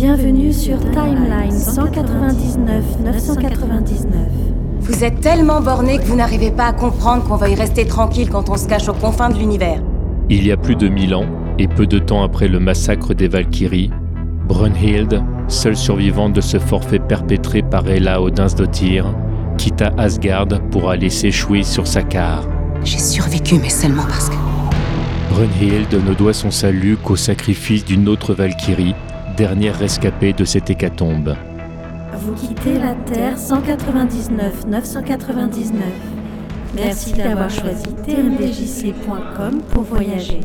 Bienvenue sur Timeline 199 999. Vous êtes tellement borné que vous n'arrivez pas à comprendre qu'on veuille rester tranquille quand on se cache aux confins de l'univers. Il y a plus de mille ans, et peu de temps après le massacre des Valkyries, Brunhild, seule survivante de ce forfait perpétré par Ella Odinsdottir, quitta Asgard pour aller s'échouer sur Sakar. J'ai survécu, mais seulement parce que. Brunhild ne doit son salut qu'au sacrifice d'une autre Valkyrie, dernière rescapée de cette hécatombe. Vous quittez la Terre 199 999. Merci d'avoir choisi tmdjc.com pour voyager.